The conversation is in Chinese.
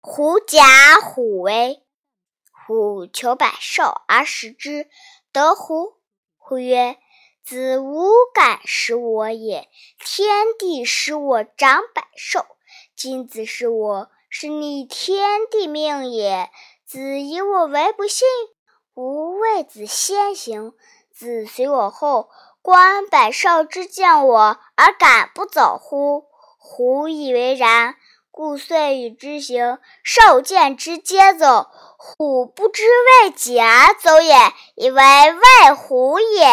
狐假虎威。虎求百兽而食之，得乎？虎曰：“子无敢食我也。天地使我长百兽，今子食我，是逆天地命也。子以我为不信，吾为子先行。子随我后，观百兽之见我而敢不走乎？”虎以为然，故遂与之行。受见之，皆走。虎不知为己而走也，以为为虎也。